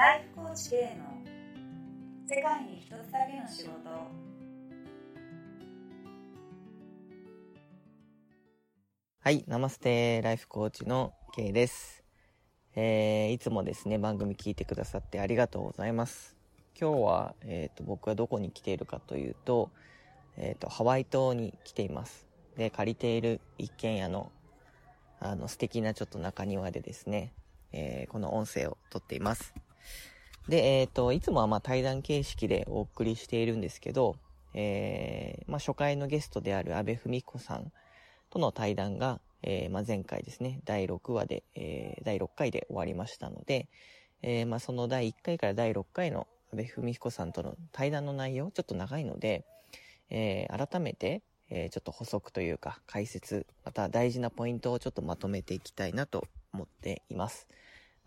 ライフコーチ K の世界に一つだけの仕事はい、ナマステライフコーチの K です。えー、いつもですね、番組聞いてくださってありがとうございます。今日は、えっ、と、僕はどこに来ているかというと、えっ、と、ハワイ島に来ています。で、借りている一軒家の、あの、素敵なちょっと中庭でですね、えーこの音声を撮っています。で、えっ、と、いつもはまあ対談形式でお送りしているんですけど、えーまあ初回のゲストである安部文子さんとの対談が、えーまあ、前回ですね、第6話で、えー第6回で終わりましたので、えーまあ、その第1回から第6回の安部文彦さんとの対談の内容、ちょっと長いので、えー改めて、えーちょっと補足というか解説、また大事なポイントをちょっとまとめていきたいなと思っています。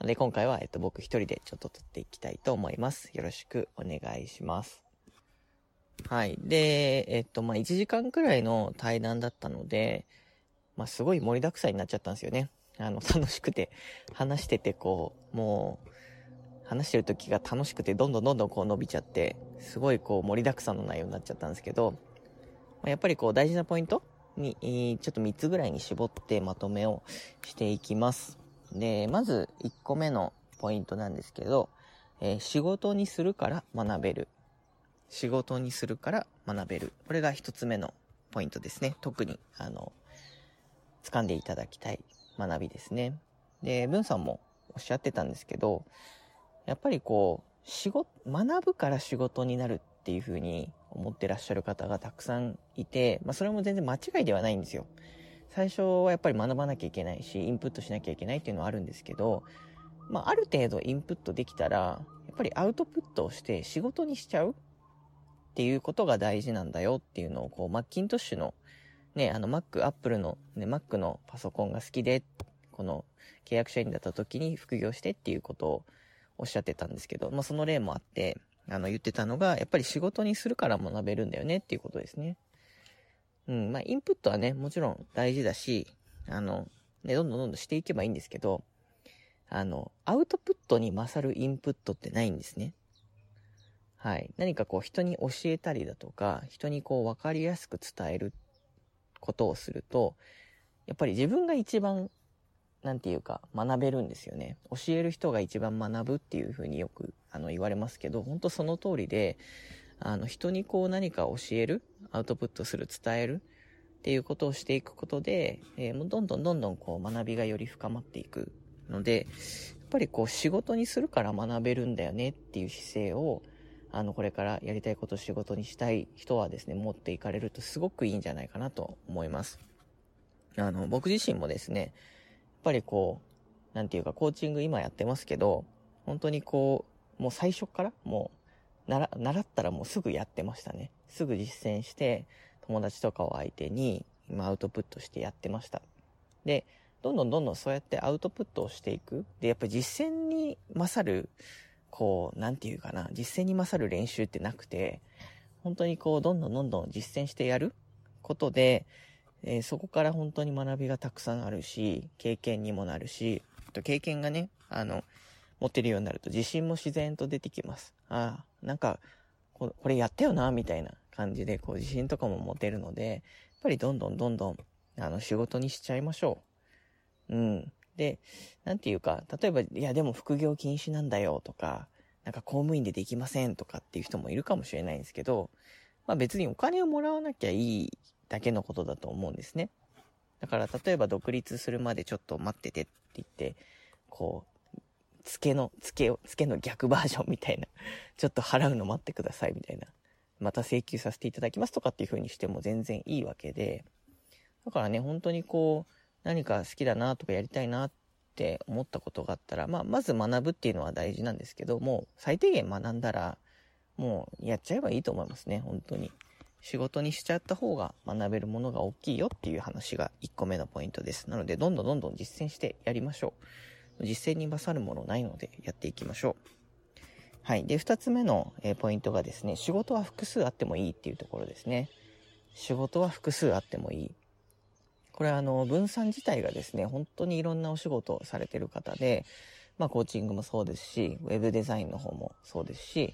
で今回は、えっと、僕一人でちょっと撮っていきたいと思います。よろしくお願いします。はい。で、えっと、まあ、1時間くらいの対談だったので、まあ、すごい盛りだくさんになっちゃったんですよね。あの、楽しくて、話しててこう、もう、話してる時が楽しくて、どんどんどんどんこう伸びちゃって、すごいこう盛りだくさんの内容になっちゃったんですけど、まあ、やっぱりこう大事なポイントに、ちょっと3つぐらいに絞ってまとめをしていきます。で、まず1個目のポイントなんですけど、えー仕事にするから学べる。仕事にするから学べる。これが1つ目のポイントですね。特に、あの、掴んでいただきたい学びですね。で、文さんもおっしゃってたんですけど、やっぱりこう、仕事、学ぶから仕事になるっていう風に思ってらっしゃる方がたくさんいて、まあそれも全然間違いではないんですよ。最初はやっぱり学ばなきゃいけないし、インプットしなきゃいけないっていうのはあるんですけど、まあある程度インプットできたら、やっぱりアウトプットをして仕事にしちゃうっていうことが大事なんだよっていうのを、こう、マッキントッシュのね、あの、Mac、Apple の、ね、Mac のパソコンが好きで、この、契約社員だった時に副業してっていうことをおっしゃってたんですけど、まあ、その例もあって、あの、言ってたのが、やっぱり仕事にするから学べるんだよねっていうことですね。うん、まあ、インプットはね、もちろん大事だし、あの、ね、どんどんどんどんしていけばいいんですけど、あの、アウトプットに勝るインプットってないんですね。はい。何かこう人に教えたりだとか、人にこう分かりやすく伝えることをすると、やっぱり自分が一番、なんていうか、学べるんですよね。教える人が一番学ぶっていうふうによくあの言われますけど、本当その通りで、あの人にこう何か教える、アウトプットする、伝えるっていうことをしていくことで、えーもうどんどんどんどんこう学びがより深まっていくので、やっぱりこう仕事にするから学べるんだよねっていう姿勢を、あの、これからやりたいこと仕事にしたい人はですね、持っていかれるとすごくいいんじゃないかなと思います。あの、僕自身もですね、やっぱりこう、なんていうか、コーチング今やってますけど、本当にこう、もう最初から、もう、習ったらもうすぐやってましたね。すぐ実践して、友達とかを相手に、今アウトプットしてやってました。で、どんどんどんどんそうやってアウトプットをしていく。で、やっぱ実践に勝る、こう、なんていうかな、実践に勝る練習ってなくて、本当にこう、どんどんどんどん実践してやることで、えーそこから本当に学びがたくさんあるし、経験にもなるし、と経験がね、あの、持てるようになると自信も自然と出てきます。ああ、なんか、これやったよな、みたいな感じで、こう、自信とかも持てるので、やっぱりどんどんどんどん、あの、仕事にしちゃいましょう。うん。で、なんていうか、例えば、いや、でも副業禁止なんだよとか、なんか公務員でできませんとかっていう人もいるかもしれないんですけど、まあ別にお金をもらわなきゃいいだけのことだと思うんですね。だから例えば独立するまでちょっと待っててって言って、こう、付けの、付けを、付けの逆バージョンみたいな、ちょっと払うの待ってくださいみたいな、また請求させていただきますとかっていう風にしても全然いいわけで、だからね、本当にこう、何か好きだなとかやりたいなって思ったことがあったら、まあ、まず学ぶっていうのは大事なんですけど、もう最低限学んだら、もうやっちゃえばいいと思いますね、本当に。仕事にしちゃった方が学べるものが大きいよっていう話が1個目のポイントです。なので、どんどんどんどん実践してやりましょう。実践に勝るものないので、やっていきましょう。はい。で、2つ目の、ポイントがですね、仕事は複数あってもいいっていうところですね。仕事は複数あってもいい。これあの、分散自体がですね、本当にいろんなお仕事をされてる方で、まあ、コーチングもそうですし、ウェブデザインの方もそうですし、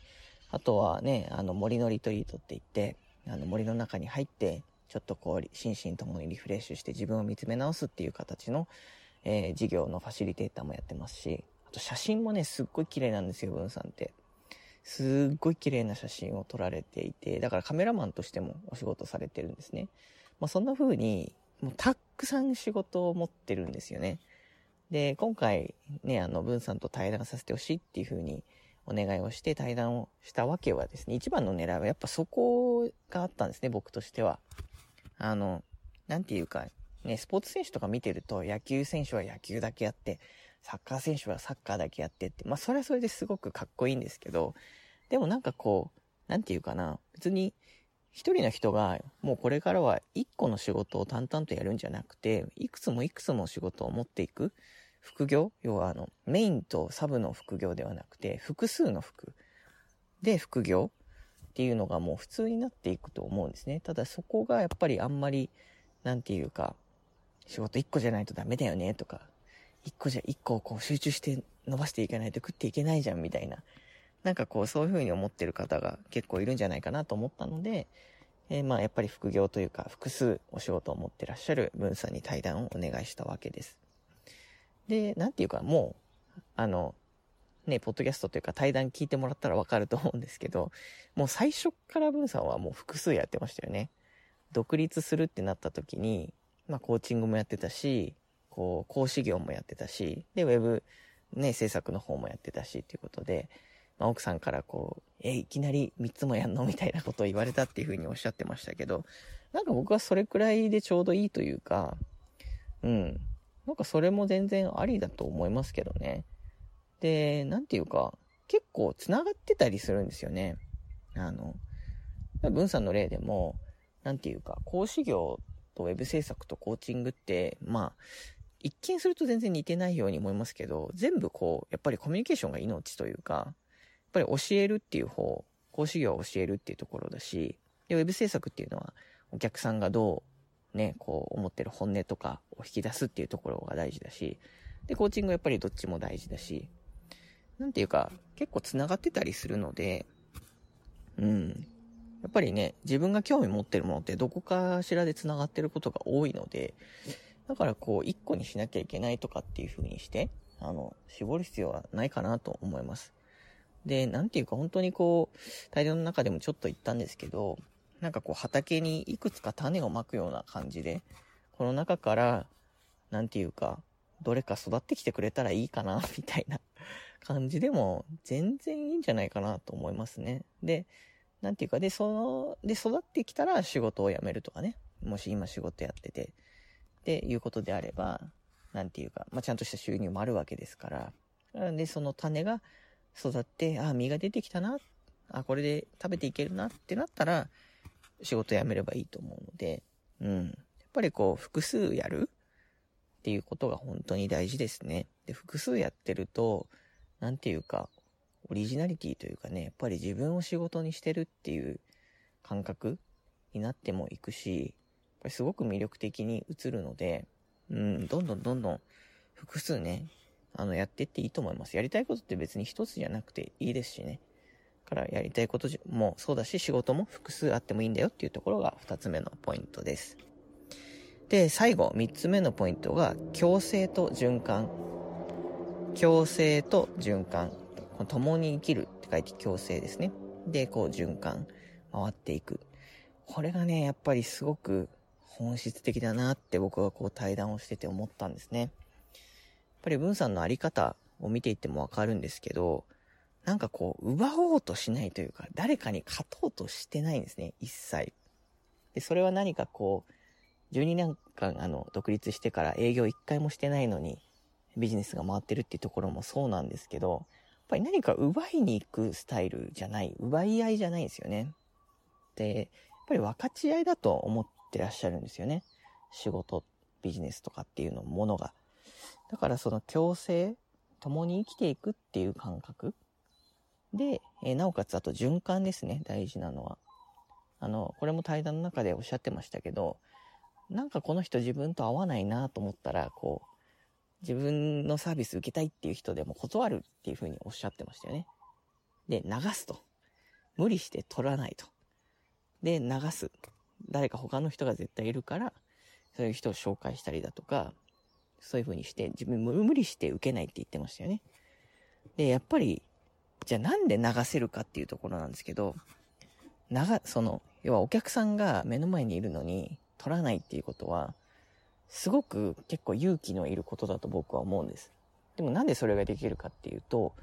あとはね、あの、森のリトリートって言って、あの、森の中に入って、ちょっとこう、心身ともにリフレッシュして自分を見つめ直すっていう形の、えー、事業のファシリテーターもやってますし、あと写真もね、すっごい綺麗なんですよ、文さんって。すっごい綺麗な写真を撮られていて、だからカメラマンとしてもお仕事されてるんですね。まあ、そんな風に、もうたくさん仕事を持ってるんですよね。で、今回ね、あの、文さんと対談させてほしいっていう風にお願いをして対談をしたわけはですね、一番の狙いはやっぱそこがあったんですね、僕としては。あの、なんていうか、ね、スポーツ選手とか見てると野球選手は野球だけやって、サッカー選手はサッカーだけやってって、まあそれはそれですごくかっこいいんですけど、でもなんかこう、なんていうかな、別に一人の人がもうこれからは一個の仕事を淡々とやるんじゃなくて、いくつもいくつも仕事を持っていく副業要はあの、メインとサブの副業ではなくて、複数の副で副業っていうのがもう普通になっていくと思うんですね。ただそこがやっぱりあんまり、なんていうか、仕事一個じゃないとダメだよねとか、一個じゃ、一個をこう集中して伸ばしていかないと食っていけないじゃんみたいな。なんかこうそういう風に思ってる方が結構いるんじゃないかなと思ったので、えー、まあやっぱり副業というか複数お仕事を持ってらっしゃる文さんに対談をお願いしたわけです。で、なんていうかもう、あの、ね、ポッドキャストというか対談聞いてもらったらわかると思うんですけど、もう最初から文さんはもう複数やってましたよね。独立するってなった時に、まあコーチングもやってたし、こう、講師業もやってたし、で、ウェブ、ね、制作の方もやってたしっていうことで、まあ、奥さんからこう、え、いきなり3つもやんのみたいなことを言われたっていうふうにおっしゃってましたけど、なんか僕はそれくらいでちょうどいいというか、うん。なんかそれも全然ありだと思いますけどね。で、なんていうか、結構繋がってたりするんですよね。あの、文さんの例でも、なんていうか、講師業とウェブ制作とコーチングって、まあ、一見すると全然似てないように思いますけど、全部こう、やっぱりコミュニケーションが命というか、やっぱり教えるっていう方、講師業を教えるっていうところだし、で、ウェブ制作っていうのは、お客さんがどう、ね、こう思ってる本音とかを引き出すっていうところが大事だし、で、コーチングはやっぱりどっちも大事だし、なんていうか、結構繋がってたりするので、うん。やっぱりね、自分が興味持ってるものってどこかしらで繋がってることが多いので、だからこう、一個にしなきゃいけないとかっていう風にして、あの、絞る必要はないかなと思います。で、なんていうか本当にこう、大量の中でもちょっと言ったんですけど、なんかこう畑にいくつか種をまくような感じで、この中から、なんていうか、どれか育ってきてくれたらいいかな、みたいな感じでも全然いいんじゃないかなと思いますね。で、なんていうか、で、その、で、育ってきたら仕事を辞めるとかね。もし今仕事やってて、っていうことであれば、なんていうか、まあ、ちゃんとした収入もあるわけですから。で、その種が育って、あ、実が出てきたな。あ、これで食べていけるなってなったら、仕事辞めればいいと思うので、うん。やっぱりこう、複数やるっていうことが本当に大事ですね。で、複数やってると、なんていうか、オリジナリティというかね、やっぱり自分を仕事にしてるっていう感覚になってもいくし、やっぱりすごく魅力的に映るので、うん、どんどんどんどん複数ね、あの、やってっていいと思います。やりたいことって別に一つじゃなくていいですしね。からやりたいこともそうだし、仕事も複数あってもいいんだよっていうところが二つ目のポイントです。で、最後、三つ目のポイントが、共生と循環。共生と循環。共に生きるって書いて共生ですね。で、こう循環、回っていく。これがね、やっぱりすごく本質的だなって僕はこう対談をしてて思ったんですね。やっぱり文さんのあり方を見ていってもわかるんですけど、なんかこう、奪おうとしないというか、誰かに勝とうとしてないんですね、一切。で、それは何かこう、12年間あの、独立してから営業一回もしてないのに、ビジネスが回ってるっていうところもそうなんですけど、ぱり何か奪いに行くスタイルじゃない、奪い合いじゃないんですよね。で、やっぱり分かち合いだと思ってらっしゃるんですよね。仕事、ビジネスとかっていうのものが。だからその共生、共に生きていくっていう感覚。で、えー、なおかつあと循環ですね、大事なのは。あの、これも対談の中でおっしゃってましたけど、なんかこの人自分と合わないなと思ったら、こう、自分のサービス受けたいっていう人でも断るっていうふうにおっしゃってましたよね。で、流すと。無理して取らないと。で、流す。誰か他の人が絶対いるから、そういう人を紹介したりだとか、そういう風にして、自分無理して受けないって言ってましたよね。で、やっぱり、じゃあなんで流せるかっていうところなんですけど、流、その、要はお客さんが目の前にいるのに取らないっていうことは、すごく結構勇気のいることだと僕は思うんです。でもなんでそれができるかっていうと、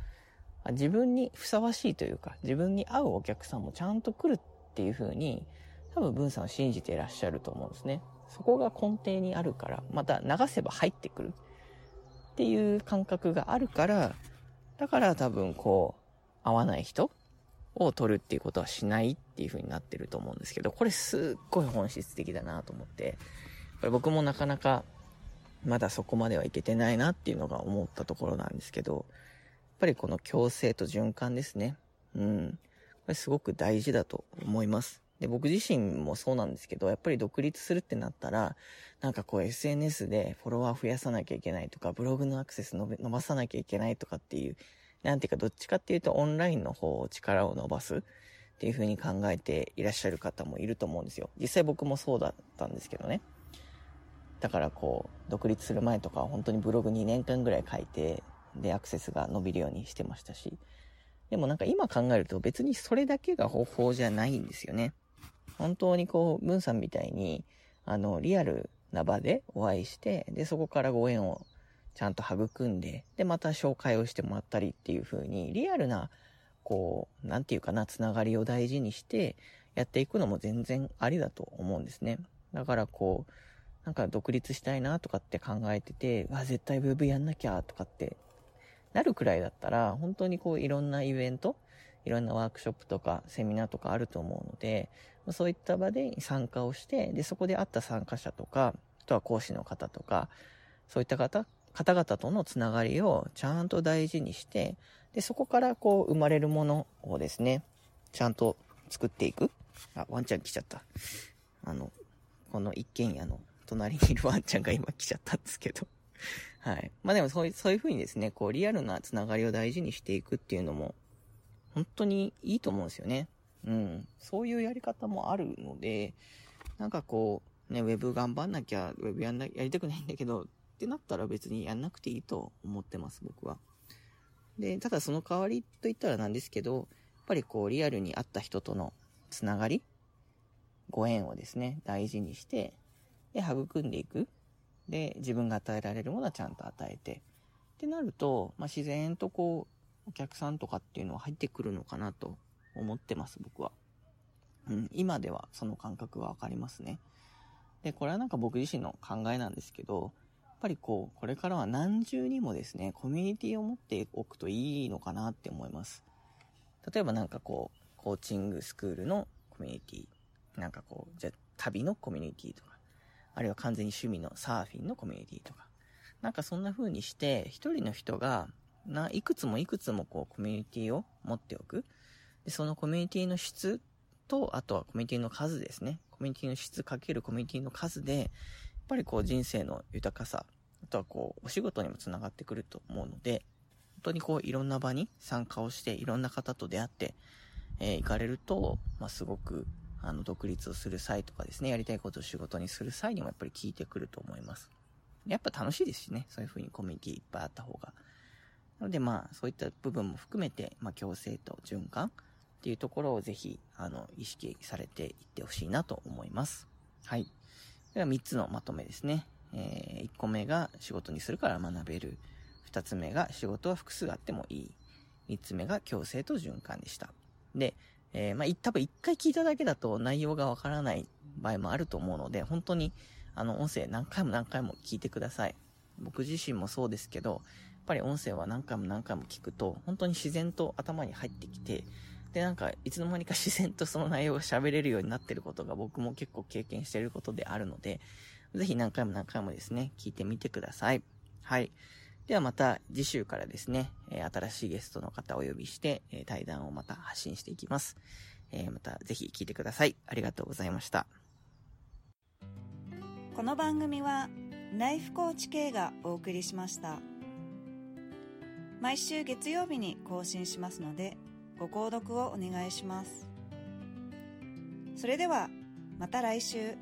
自分にふさわしいというか、自分に合うお客さんもちゃんと来るっていう風に、多分文さんは信じていらっしゃると思うんですね。そこが根底にあるから、また流せば入ってくるっていう感覚があるから、だから多分こう、合わない人を取るっていうことはしないっていう風になってると思うんですけど、これすっごい本質的だなと思って、これ僕もなかなかまだそこまではいけてないなっていうのが思ったところなんですけど、やっぱりこの共生と循環ですね。うん。これすごく大事だと思います。で、僕自身もそうなんですけど、やっぱり独立するってなったら、なんかこう SNS でフォロワー増やさなきゃいけないとか、ブログのアクセス伸ばさなきゃいけないとかっていう、なんていうかどっちかっていうとオンラインの方を力を伸ばすっていう風に考えていらっしゃる方もいると思うんですよ。実際僕もそうだったんですけどね。だからこう、独立する前とかは本当にブログ2年間ぐらい書いて、で、アクセスが伸びるようにしてましたし。でもなんか今考えると別にそれだけが方法じゃないんですよね。本当にこう、文さんみたいに、あの、リアルな場でお会いして、で、そこからご縁をちゃんと育んで、で、また紹介をしてもらったりっていう風に、リアルな、こう、なんていうかな、つながりを大事にしてやっていくのも全然ありだと思うんですね。だからこう、なんか独立したいなとかって考えてて、わ、絶対ウェブやんなきゃとかってなるくらいだったら、本当にこういろんなイベント、いろんなワークショップとかセミナーとかあると思うので、そういった場で参加をして、で、そこで会った参加者とか、あとは講師の方とか、そういった方、方々とのつながりをちゃんと大事にして、で、そこからこう生まれるものをですね、ちゃんと作っていく。あ、ワンちゃん来ちゃった。あの、この一軒家の隣にいるワンちゃんが今来ちゃったんですけど。はい。まあでもそういう、そういう風にですね、こうリアルなつながりを大事にしていくっていうのも、本当にいいと思うんですよね。うん。そういうやり方もあるので、なんかこう、ね、ウェブ頑張んなきゃ、ウェブやんな、やりたくないんだけど、ってなったら別にやんなくていいと思ってます、僕は。で、ただその代わりと言ったらなんですけど、やっぱりこう、リアルに会った人とのつながり、ご縁をですね、大事にして、で、育んでいく。で、自分が与えられるものはちゃんと与えて。ってなると、まあ、自然とこう、お客さんとかっていうのは入ってくるのかなと思ってます、僕は。うん、今ではその感覚がわかりますね。で、これはなんか僕自身の考えなんですけど、やっぱりこう、これからは何重にもですね、コミュニティを持っておくといいのかなって思います。例えばなんかこう、コーチングスクールのコミュニティ、なんかこう、じゃ旅のコミュニティとか、あるいは完全に趣味のサーフィンのコミュニティとか。なんかそんな風にして、一人の人が、な、いくつもいくつもこうコミュニティを持っておく。で、そのコミュニティの質と、あとはコミュニティの数ですね。コミュニティの質かけるコミュニティの数で、やっぱりこう人生の豊かさ、あとはこうお仕事にもつながってくると思うので、本当にこういろんな場に参加をして、いろんな方と出会って、えー、行かれると、まあ、すごくあの、独立をする際とかですね、やりたいことを仕事にする際にもやっぱり聞いてくると思います。やっぱ楽しいですしね、そういう風にコミュニティいっぱいあった方が。なのでまあ、そういった部分も含めて、まあ、共生と循環っていうところをぜひ、あの、意識されていってほしいなと思います。はい。では3つのまとめですね。えー、1個目が仕事にするから学べる。2つ目が仕事は複数あってもいい。3つ目が共生と循環でした。で、えー、まあ、多分一回聞いただけだと内容がわからない場合もあると思うので、本当に、あの、音声何回も何回も聞いてください。僕自身もそうですけど、やっぱり音声は何回も何回も聞くと、本当に自然と頭に入ってきて、で、なんか、いつの間にか自然とその内容が喋れるようになってることが僕も結構経験していることであるので、ぜひ何回も何回もですね、聞いてみてください。はい。ではまた次週からですね、え新しいゲストの方をお呼びして、え対談をまた発信していきます。えまたぜひ聞いてください。ありがとうございました。この番組はライフコーチ系がお送りしました毎週月曜日に更新しますのでご購読をお願いしますそれではまた来週